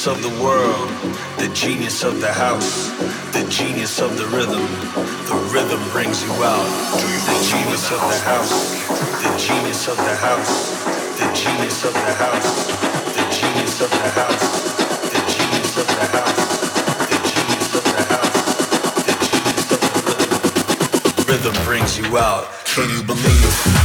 genius of the world, the genius of the house, the genius of the rhythm. The rhythm brings you out. The genius of the house, the genius of the house, the genius of the house, the genius of the house, the genius of the house. The genius of the house, the genius of the rhythm. Rhythm brings you out. Can you believe?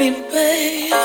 me, babe.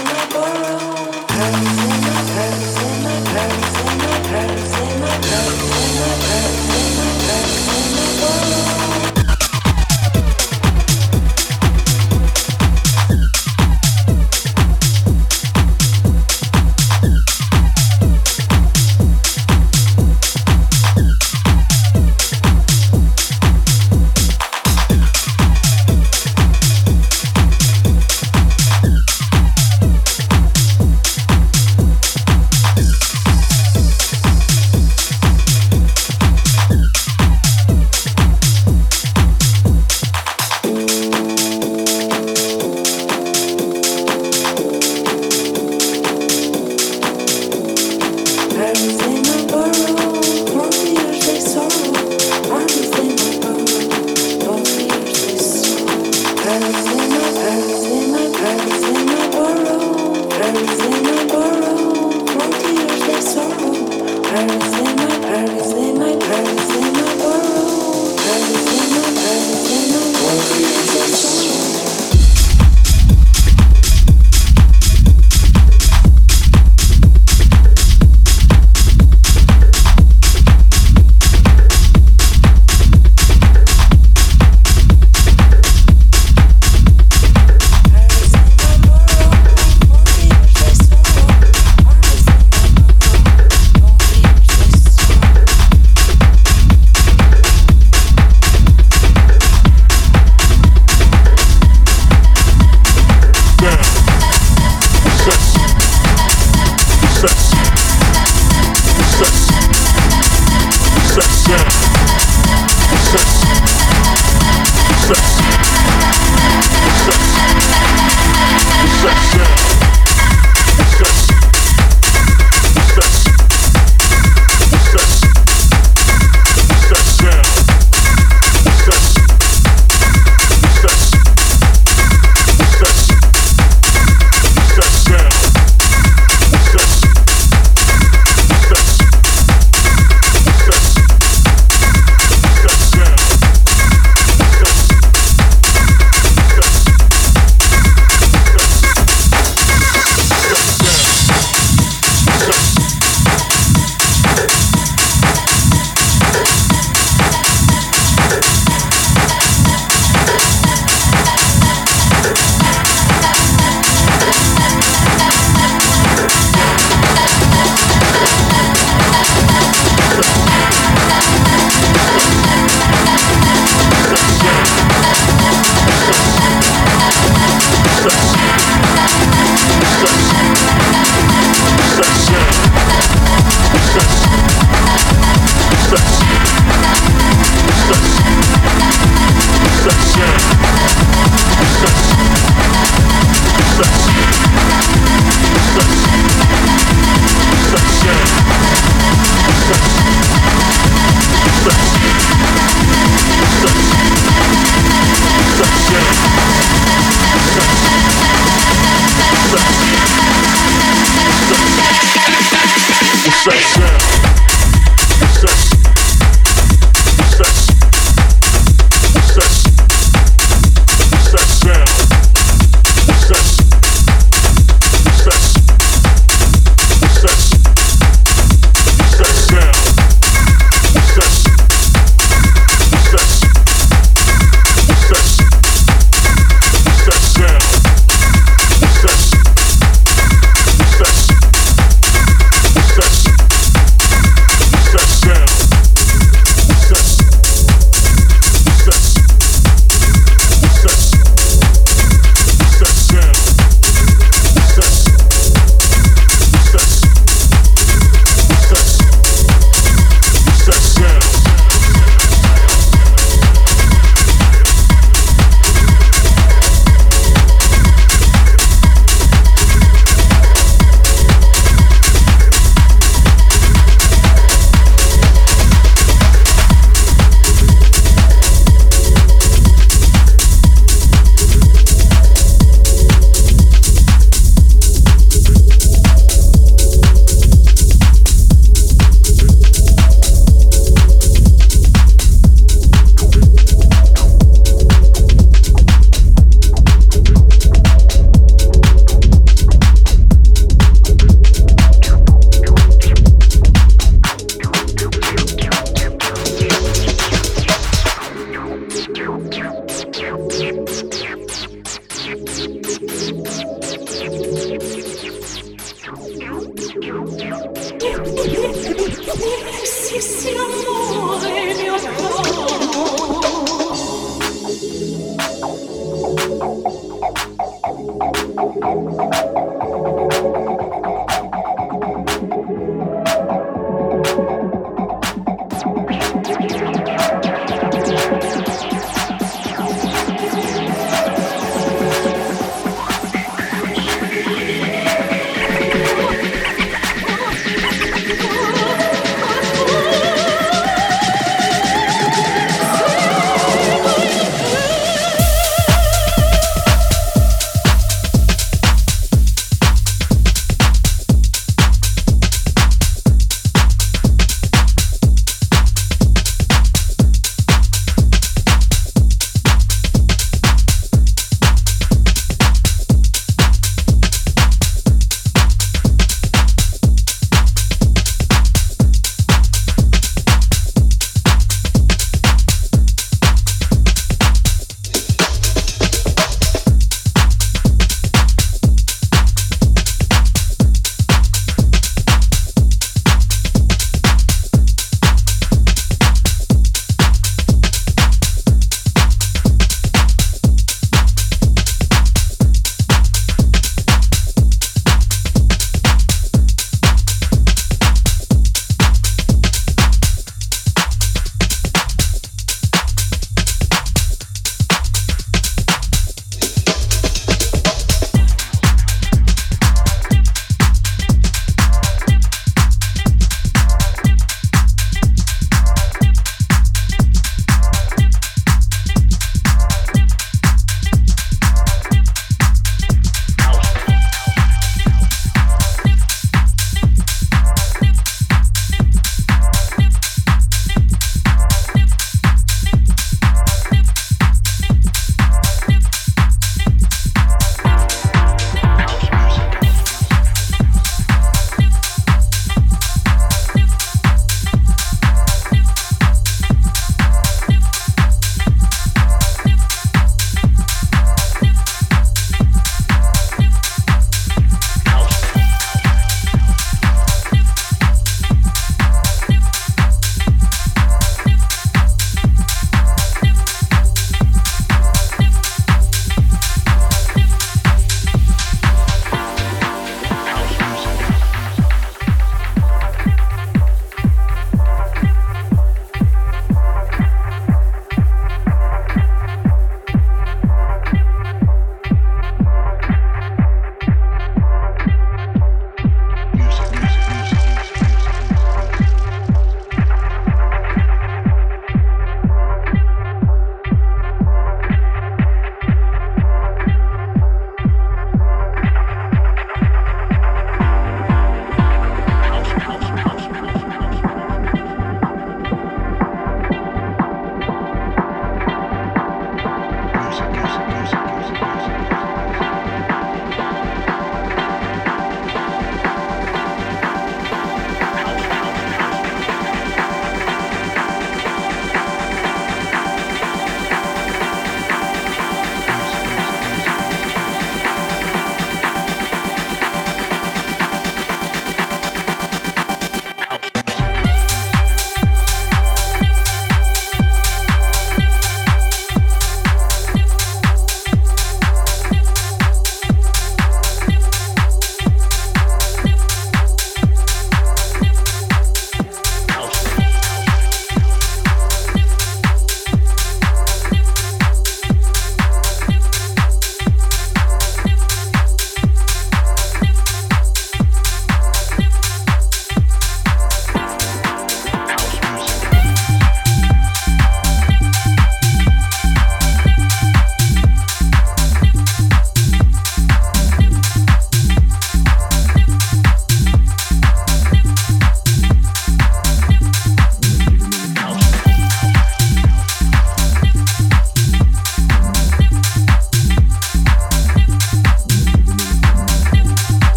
in a borough.